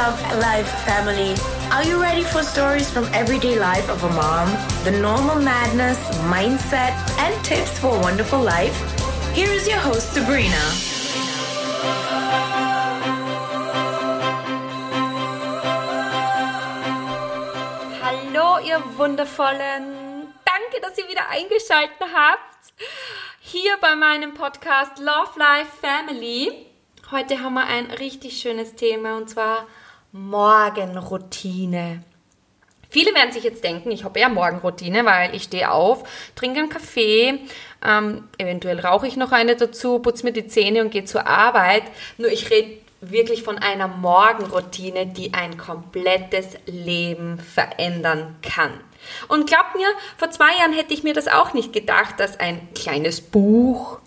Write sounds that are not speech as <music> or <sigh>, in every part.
Love Life family. Are you ready for stories from everyday life of a mom? The normal madness, mindset, and tips for a wonderful life? Here is your host, Sabrina. Hallo, ihr Wundervollen. Danke, dass ihr wieder eingeschaltet habt. Hier bei meinem Podcast Love Life Family. Heute haben wir ein richtig schönes Thema und zwar Morgenroutine. Viele werden sich jetzt denken, ich habe eher Morgenroutine, weil ich stehe auf, trinke einen Kaffee, ähm, eventuell rauche ich noch eine dazu, putze mir die Zähne und gehe zur Arbeit. Nur ich rede wirklich von einer Morgenroutine, die ein komplettes Leben verändern kann. Und glaubt mir, vor zwei Jahren hätte ich mir das auch nicht gedacht, dass ein kleines Buch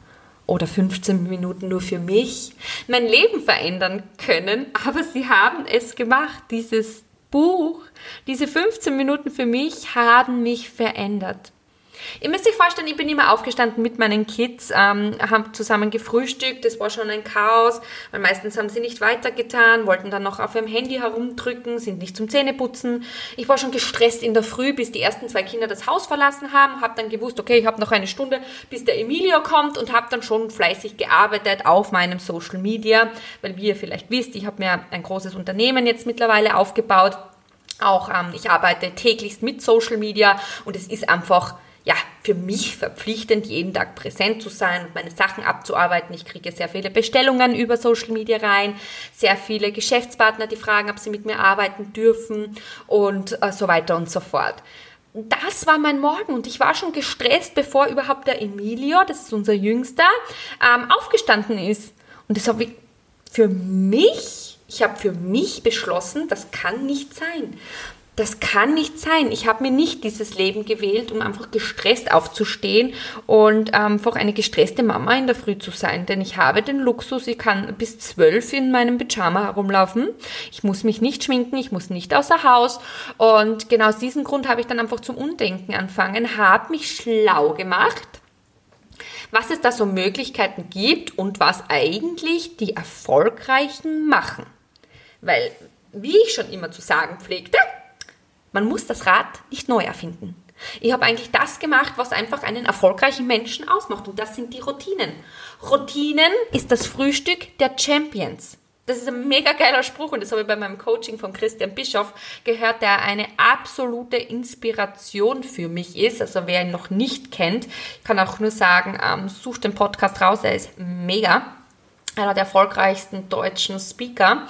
oder 15 Minuten nur für mich mein Leben verändern können, aber sie haben es gemacht. Dieses Buch, diese 15 Minuten für mich haben mich verändert. Ihr müsst euch vorstellen, ich bin immer aufgestanden mit meinen Kids, ähm, haben zusammen gefrühstückt, das war schon ein Chaos, weil meistens haben sie nicht weitergetan, wollten dann noch auf ihrem Handy herumdrücken, sind nicht zum Zähneputzen. Ich war schon gestresst in der Früh, bis die ersten zwei Kinder das Haus verlassen haben, habe dann gewusst, okay, ich habe noch eine Stunde, bis der Emilio kommt und habe dann schon fleißig gearbeitet auf meinem Social Media, weil wie ihr vielleicht wisst, ich habe mir ein großes Unternehmen jetzt mittlerweile aufgebaut. Auch ähm, ich arbeite täglichst mit Social Media und es ist einfach ja, für mich verpflichtend, jeden Tag präsent zu sein und meine Sachen abzuarbeiten. Ich kriege sehr viele Bestellungen über Social Media rein, sehr viele Geschäftspartner, die fragen, ob sie mit mir arbeiten dürfen und äh, so weiter und so fort. Das war mein Morgen und ich war schon gestresst, bevor überhaupt der Emilio, das ist unser Jüngster, ähm, aufgestanden ist. Und das habe ich für mich, ich habe für mich beschlossen, das kann nicht sein das kann nicht sein. Ich habe mir nicht dieses Leben gewählt, um einfach gestresst aufzustehen und einfach eine gestresste Mama in der Früh zu sein. Denn ich habe den Luxus, ich kann bis zwölf in meinem Pyjama herumlaufen. Ich muss mich nicht schminken, ich muss nicht außer Haus. Und genau aus diesem Grund habe ich dann einfach zum Undenken anfangen, habe mich schlau gemacht was es da so Möglichkeiten gibt und was eigentlich die Erfolgreichen machen. Weil, wie ich schon immer zu sagen pflegte, man muss das Rad nicht neu erfinden. Ich habe eigentlich das gemacht, was einfach einen erfolgreichen Menschen ausmacht. Und das sind die Routinen. Routinen ist das Frühstück der Champions. Das ist ein mega geiler Spruch und das habe ich bei meinem Coaching von Christian Bischoff gehört, der eine absolute Inspiration für mich ist. Also wer ihn noch nicht kennt, kann auch nur sagen, ähm, sucht den Podcast raus, er ist mega einer der erfolgreichsten deutschen Speaker.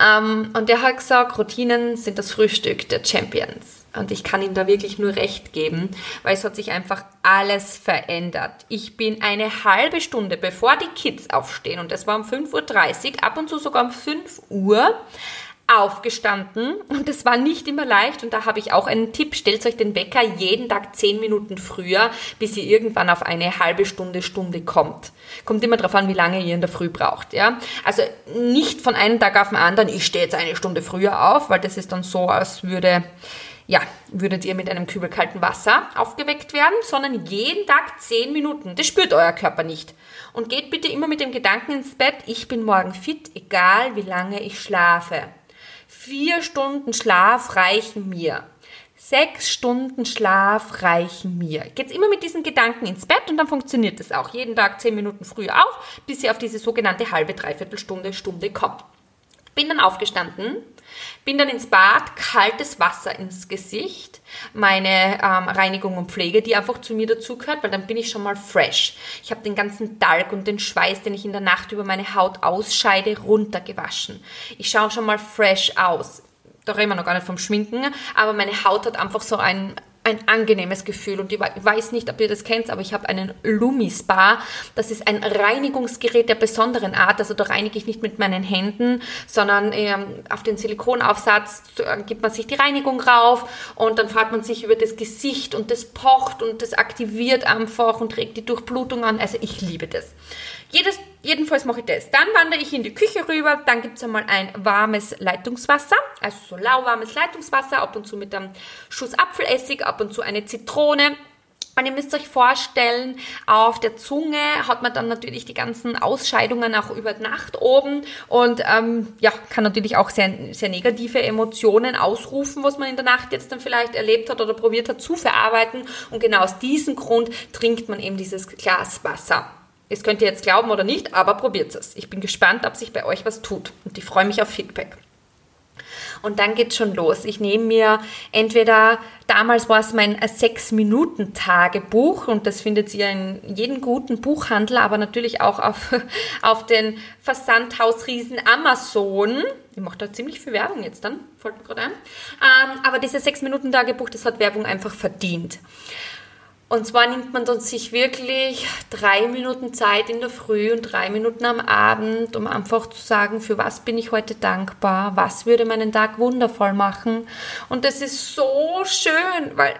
Ähm, und der hat gesagt, Routinen sind das Frühstück der Champions. Und ich kann ihm da wirklich nur recht geben, weil es hat sich einfach alles verändert. Ich bin eine halbe Stunde, bevor die Kids aufstehen, und das war um 5.30 Uhr, ab und zu sogar um 5 Uhr, aufgestanden und es war nicht immer leicht und da habe ich auch einen Tipp, stellt euch den Wecker jeden Tag zehn Minuten früher, bis ihr irgendwann auf eine halbe Stunde, Stunde kommt. Kommt immer darauf an, wie lange ihr in der Früh braucht, ja. Also nicht von einem Tag auf den anderen, ich stehe jetzt eine Stunde früher auf, weil das ist dann so, als würde, ja, würdet ihr mit einem Kübel kalten Wasser aufgeweckt werden, sondern jeden Tag zehn Minuten. Das spürt euer Körper nicht. Und geht bitte immer mit dem Gedanken ins Bett, ich bin morgen fit, egal wie lange ich schlafe. Vier Stunden Schlaf reichen mir. Sechs Stunden Schlaf reichen mir. Geht's immer mit diesen Gedanken ins Bett und dann funktioniert es auch. Jeden Tag zehn Minuten früher auf, bis ihr auf diese sogenannte halbe, dreiviertel Stunde, Stunde kommt. Bin dann aufgestanden, bin dann ins Bad, kaltes Wasser ins Gesicht, meine ähm, Reinigung und Pflege, die einfach zu mir dazugehört, weil dann bin ich schon mal fresh. Ich habe den ganzen Talg und den Schweiß, den ich in der Nacht über meine Haut ausscheide, runtergewaschen. Ich schaue schon mal fresh aus. Da reden wir noch gar nicht vom Schminken, aber meine Haut hat einfach so ein, ein angenehmes Gefühl und ich weiß nicht, ob ihr das kennt, aber ich habe einen Lumi Spa. Das ist ein Reinigungsgerät der besonderen Art. Also da reinige ich nicht mit meinen Händen, sondern ähm, auf den Silikonaufsatz äh, gibt man sich die Reinigung rauf und dann fährt man sich über das Gesicht und das pocht und das aktiviert einfach und regt die Durchblutung an. Also ich liebe das. Jedes, jedenfalls mache ich das. Dann wandere ich in die Küche rüber. Dann gibt es einmal ein warmes Leitungswasser, also so lauwarmes Leitungswasser, ab und zu mit einem Schuss Apfelessig, ab und zu eine Zitrone. Und ihr müsst euch vorstellen, auf der Zunge hat man dann natürlich die ganzen Ausscheidungen auch über Nacht oben und ähm, ja, kann natürlich auch sehr, sehr negative Emotionen ausrufen, was man in der Nacht jetzt dann vielleicht erlebt hat oder probiert hat zu verarbeiten. Und genau aus diesem Grund trinkt man eben dieses Glas Wasser. Das könnt ihr jetzt glauben oder nicht, aber probiert es. Ich bin gespannt, ob sich bei euch was tut und ich freue mich auf Feedback. Und dann geht's schon los. Ich nehme mir entweder, damals war es mein 6-Minuten-Tagebuch und das findet ihr in jedem guten Buchhandel, aber natürlich auch auf, <laughs> auf den Versandhausriesen Amazon. Ich mache da ziemlich viel Werbung jetzt dann, folgt mir gerade ein. Ähm, aber dieses 6-Minuten-Tagebuch, das hat Werbung einfach verdient. Und zwar nimmt man dann sich wirklich drei Minuten Zeit in der Früh und drei Minuten am Abend, um einfach zu sagen, für was bin ich heute dankbar, was würde meinen Tag wundervoll machen. Und das ist so schön, weil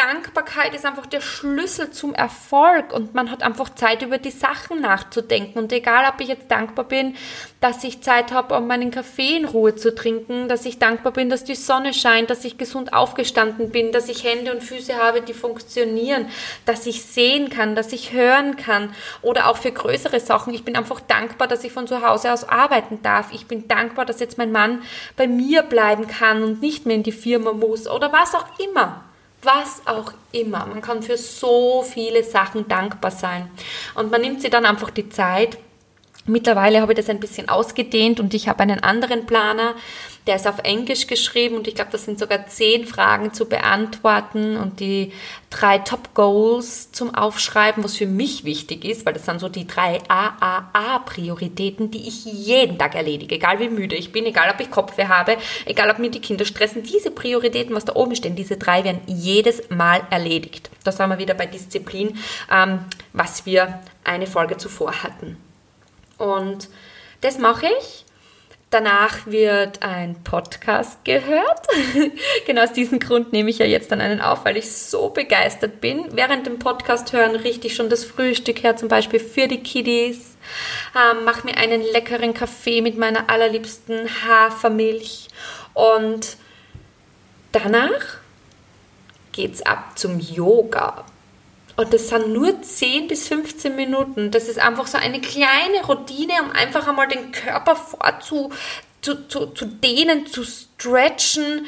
Dankbarkeit ist einfach der Schlüssel zum Erfolg und man hat einfach Zeit, über die Sachen nachzudenken. Und egal, ob ich jetzt dankbar bin, dass ich Zeit habe, um meinen Kaffee in Ruhe zu trinken, dass ich dankbar bin, dass die Sonne scheint, dass ich gesund aufgestanden bin, dass ich Hände und Füße habe, die funktionieren, dass ich sehen kann, dass ich hören kann oder auch für größere Sachen. Ich bin einfach dankbar, dass ich von zu Hause aus arbeiten darf. Ich bin dankbar, dass jetzt mein Mann bei mir bleiben kann und nicht mehr in die Firma muss oder was auch immer was auch immer. Man kann für so viele Sachen dankbar sein. Und man nimmt sich dann einfach die Zeit. Mittlerweile habe ich das ein bisschen ausgedehnt und ich habe einen anderen Planer, der ist auf Englisch geschrieben und ich glaube, das sind sogar zehn Fragen zu beantworten und die drei Top Goals zum Aufschreiben, was für mich wichtig ist, weil das sind so die drei AAA-Prioritäten, die ich jeden Tag erledige, egal wie müde ich bin, egal ob ich Kopfweh habe, egal ob mir die Kinder stressen. Diese Prioritäten, was da oben stehen, diese drei werden jedes Mal erledigt. Das haben wir wieder bei Disziplin, ähm, was wir eine Folge zuvor hatten. Und das mache ich Danach wird ein Podcast gehört. <laughs> genau aus diesem Grund nehme ich ja jetzt dann einen auf, weil ich so begeistert bin. Während dem Podcast hören richte ich schon das Frühstück her, zum Beispiel für die Kiddies. Ähm, mache mir einen leckeren Kaffee mit meiner allerliebsten Hafermilch. Und danach geht's ab zum Yoga. Und das sind nur 10 bis 15 Minuten. Das ist einfach so eine kleine Routine, um einfach einmal den Körper vorzu zu, zu, zu dehnen, zu stretchen.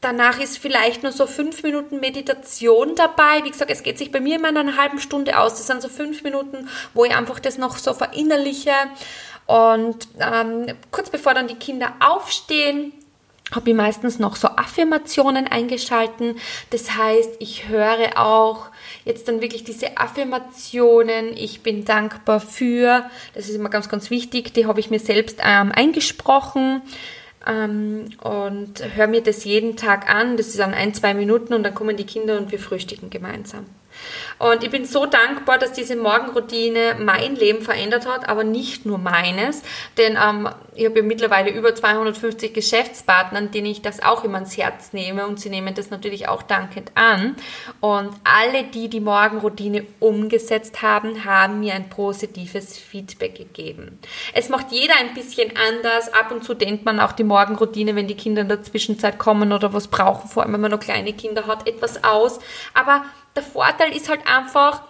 Danach ist vielleicht nur so fünf Minuten Meditation dabei. Wie gesagt, es geht sich bei mir immer in einer halben Stunde aus. Das sind so fünf Minuten, wo ich einfach das noch so verinnerliche. Und ähm, kurz bevor dann die Kinder aufstehen, habe ich meistens noch so Affirmationen eingeschalten. Das heißt, ich höre auch jetzt dann wirklich diese Affirmationen. Ich bin dankbar für. Das ist immer ganz, ganz wichtig. Die habe ich mir selbst ähm, eingesprochen ähm, und höre mir das jeden Tag an. Das ist dann ein, zwei Minuten und dann kommen die Kinder und wir frühstücken gemeinsam. Und ich bin so dankbar, dass diese Morgenroutine mein Leben verändert hat, aber nicht nur meines, denn ähm, ich habe ja mittlerweile über 250 Geschäftspartner, denen ich das auch immer ans Herz nehme und sie nehmen das natürlich auch dankend an. Und alle, die die Morgenroutine umgesetzt haben, haben mir ein positives Feedback gegeben. Es macht jeder ein bisschen anders. Ab und zu dehnt man auch die Morgenroutine, wenn die Kinder in der Zwischenzeit kommen oder was brauchen, vor allem wenn man noch kleine Kinder hat, etwas aus. Aber der Vorteil ist halt einfach,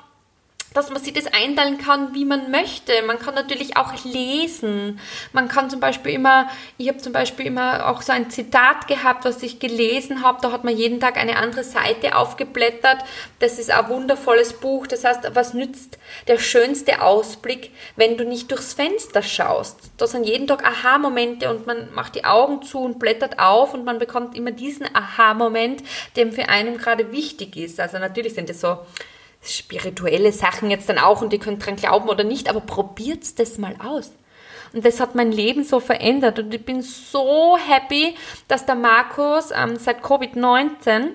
dass man sich das einteilen kann, wie man möchte. Man kann natürlich auch lesen. Man kann zum Beispiel immer, ich habe zum Beispiel immer auch so ein Zitat gehabt, was ich gelesen habe. Da hat man jeden Tag eine andere Seite aufgeblättert. Das ist ein wundervolles Buch. Das heißt, was nützt der schönste Ausblick, wenn du nicht durchs Fenster schaust? Da sind jeden Tag Aha-Momente und man macht die Augen zu und blättert auf und man bekommt immer diesen Aha-Moment, der für einen gerade wichtig ist. Also natürlich sind das so spirituelle Sachen jetzt dann auch und ihr könnt dran glauben oder nicht, aber probiert das mal aus. Und das hat mein Leben so verändert und ich bin so happy, dass der Markus ähm, seit Covid-19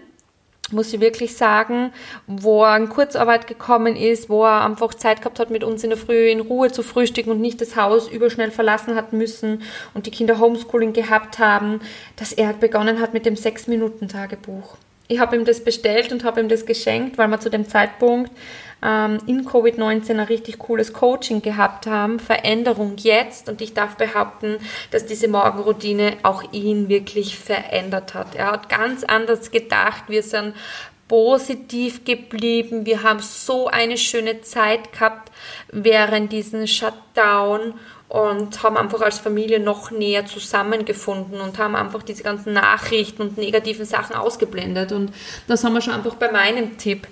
muss ich wirklich sagen, wo er in Kurzarbeit gekommen ist, wo er einfach Zeit gehabt hat, mit uns in der Früh in Ruhe zu frühstücken und nicht das Haus überschnell verlassen hat müssen und die Kinder Homeschooling gehabt haben, dass er begonnen hat mit dem Sechs-Minuten-Tagebuch ich habe ihm das bestellt und habe ihm das geschenkt, weil wir zu dem Zeitpunkt ähm, in Covid-19 ein richtig cooles Coaching gehabt haben. Veränderung jetzt und ich darf behaupten, dass diese Morgenroutine auch ihn wirklich verändert hat. Er hat ganz anders gedacht. Wir sind positiv geblieben. Wir haben so eine schöne Zeit gehabt während diesem Shutdown und haben einfach als Familie noch näher zusammengefunden und haben einfach diese ganzen Nachrichten und negativen Sachen ausgeblendet. Und das haben wir schon einfach bei meinem Tipp.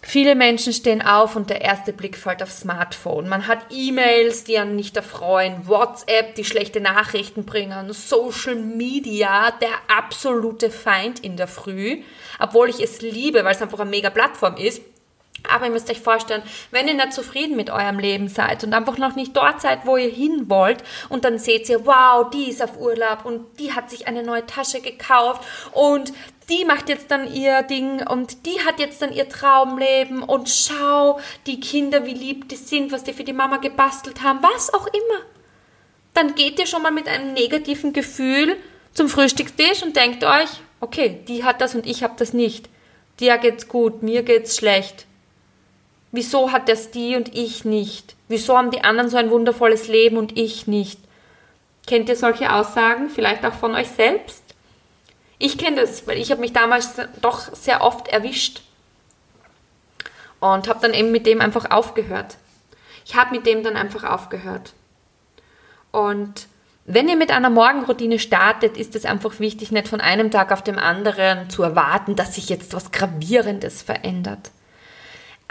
Viele Menschen stehen auf und der erste Blick fällt aufs Smartphone. Man hat E-Mails, die einen nicht erfreuen, WhatsApp, die schlechte Nachrichten bringen, Social Media, der absolute Feind in der Früh. Obwohl ich es liebe, weil es einfach eine mega Plattform ist, aber ihr müsst euch vorstellen, wenn ihr nicht zufrieden mit eurem Leben seid und einfach noch nicht dort seid, wo ihr hin wollt, und dann seht ihr, wow, die ist auf Urlaub und die hat sich eine neue Tasche gekauft und die macht jetzt dann ihr Ding und die hat jetzt dann ihr Traumleben und schau, die Kinder, wie lieb die sind, was die für die Mama gebastelt haben, was auch immer. Dann geht ihr schon mal mit einem negativen Gefühl zum Frühstückstisch und denkt euch, okay, die hat das und ich habe das nicht. Dir geht's gut, mir geht's schlecht Wieso hat das die und ich nicht? Wieso haben die anderen so ein wundervolles Leben und ich nicht? Kennt ihr solche Aussagen? Vielleicht auch von euch selbst? Ich kenne das, weil ich habe mich damals doch sehr oft erwischt und habe dann eben mit dem einfach aufgehört. Ich habe mit dem dann einfach aufgehört. Und wenn ihr mit einer Morgenroutine startet, ist es einfach wichtig, nicht von einem Tag auf den anderen zu erwarten, dass sich jetzt was Gravierendes verändert.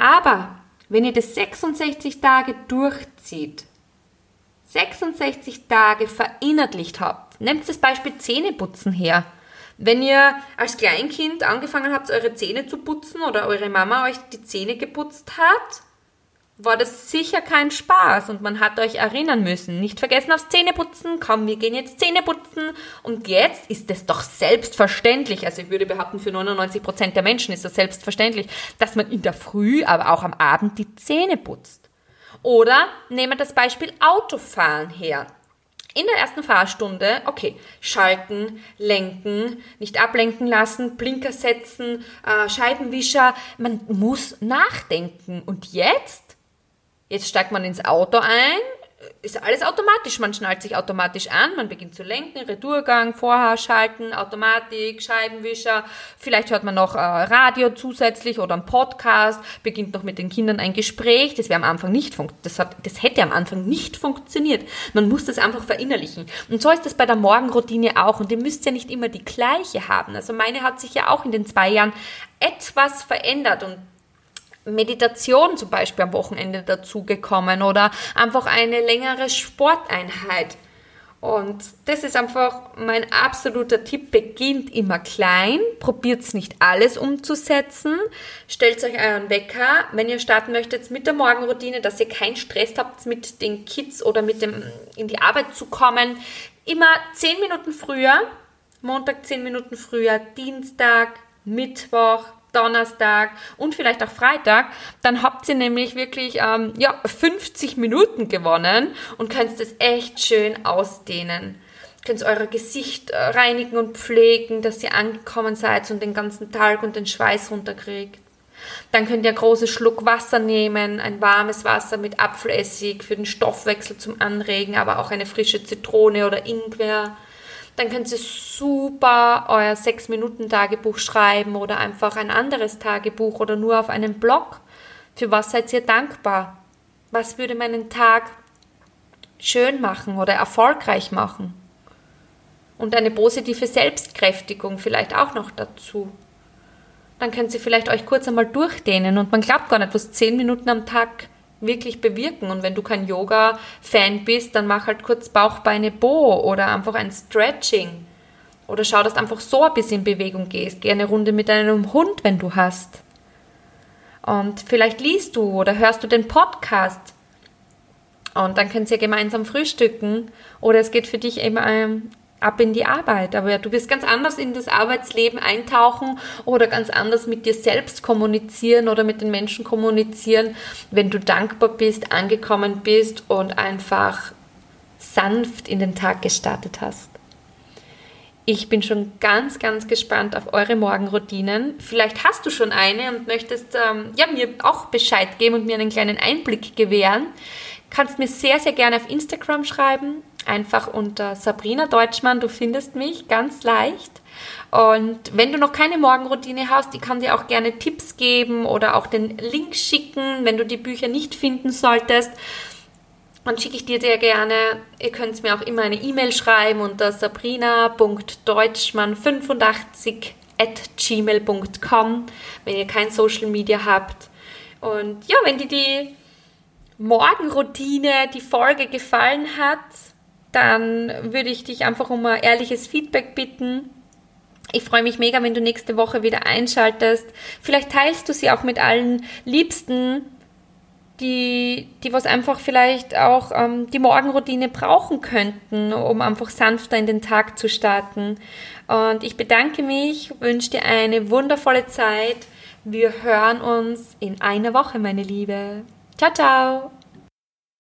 Aber wenn ihr das 66 Tage durchzieht, 66 Tage verinnerlicht habt, nehmt das Beispiel Zähneputzen her. Wenn ihr als Kleinkind angefangen habt, eure Zähne zu putzen oder eure Mama euch die Zähne geputzt hat, war das sicher kein Spaß und man hat euch erinnern müssen. Nicht vergessen aufs Zähneputzen, komm, wir gehen jetzt Zähneputzen. Und jetzt ist es doch selbstverständlich, also ich würde behaupten, für 99 Prozent der Menschen ist das selbstverständlich, dass man in der Früh, aber auch am Abend die Zähne putzt. Oder nehmen wir das Beispiel Autofahren her. In der ersten Fahrstunde, okay, schalten, lenken, nicht ablenken lassen, Blinker setzen, äh, Scheibenwischer, man muss nachdenken. Und jetzt Jetzt steigt man ins Auto ein, ist alles automatisch. Man schnallt sich automatisch an, man beginnt zu lenken, Retourgang, Vorhaarschalten, Automatik, Scheibenwischer. Vielleicht hört man noch äh, Radio zusätzlich oder einen Podcast, beginnt noch mit den Kindern ein Gespräch. Das wäre am Anfang nicht das, hat, das hätte am Anfang nicht funktioniert. Man muss das einfach verinnerlichen. Und so ist das bei der Morgenroutine auch. Und ihr müsst ja nicht immer die gleiche haben. Also meine hat sich ja auch in den zwei Jahren etwas verändert und Meditation zum Beispiel am Wochenende dazugekommen oder einfach eine längere Sporteinheit. Und das ist einfach mein absoluter Tipp. Beginnt immer klein, probiert es nicht alles umzusetzen, stellt euch euren Wecker, wenn ihr starten möchtet mit der Morgenroutine, dass ihr keinen Stress habt mit den Kids oder mit dem in die Arbeit zu kommen. Immer 10 Minuten früher, Montag 10 Minuten früher, Dienstag, Mittwoch, Donnerstag und vielleicht auch Freitag, dann habt ihr nämlich wirklich ähm, ja, 50 Minuten gewonnen und könnt es echt schön ausdehnen. Könnt euer Gesicht äh, reinigen und pflegen, dass ihr angekommen seid und den ganzen Tag und den Schweiß runterkriegt. Dann könnt ihr einen großen Schluck Wasser nehmen, ein warmes Wasser mit Apfelessig für den Stoffwechsel zum Anregen, aber auch eine frische Zitrone oder Ingwer dann könnt ihr super euer 6-Minuten-Tagebuch schreiben oder einfach ein anderes Tagebuch oder nur auf einem Blog. Für was seid ihr dankbar? Was würde meinen Tag schön machen oder erfolgreich machen? Und eine positive Selbstkräftigung vielleicht auch noch dazu. Dann könnt ihr vielleicht euch kurz einmal durchdehnen und man glaubt gar nicht, was 10 Minuten am Tag wirklich bewirken. Und wenn du kein Yoga-Fan bist, dann mach halt kurz Bauch, Beine, Bo oder einfach ein Stretching. Oder schau, dass du einfach so ein bisschen in Bewegung gehst. Geh eine Runde mit deinem Hund, wenn du hast. Und vielleicht liest du oder hörst du den Podcast. Und dann könnt ihr gemeinsam frühstücken. Oder es geht für dich eben ab in die Arbeit. Aber du wirst ganz anders in das Arbeitsleben eintauchen oder ganz anders mit dir selbst kommunizieren oder mit den Menschen kommunizieren, wenn du dankbar bist, angekommen bist und einfach sanft in den Tag gestartet hast. Ich bin schon ganz, ganz gespannt auf eure Morgenroutinen. Vielleicht hast du schon eine und möchtest ähm, ja, mir auch Bescheid geben und mir einen kleinen Einblick gewähren. Kannst mir sehr, sehr gerne auf Instagram schreiben einfach unter Sabrina Deutschmann. Du findest mich ganz leicht. Und wenn du noch keine Morgenroutine hast, ich kann dir auch gerne Tipps geben oder auch den Link schicken, wenn du die Bücher nicht finden solltest. Dann schicke ich dir sehr gerne. Ihr könnt mir auch immer eine E-Mail schreiben unter sabrina.deutschmann85 at gmail.com, wenn ihr kein Social Media habt. Und ja, wenn dir die Morgenroutine, die Folge gefallen hat, dann würde ich dich einfach um ein ehrliches Feedback bitten. Ich freue mich mega, wenn du nächste Woche wieder einschaltest. Vielleicht teilst du sie auch mit allen Liebsten, die, die was einfach vielleicht auch ähm, die Morgenroutine brauchen könnten, um einfach sanfter in den Tag zu starten. Und ich bedanke mich, wünsche dir eine wundervolle Zeit. Wir hören uns in einer Woche, meine Liebe. Ciao, ciao.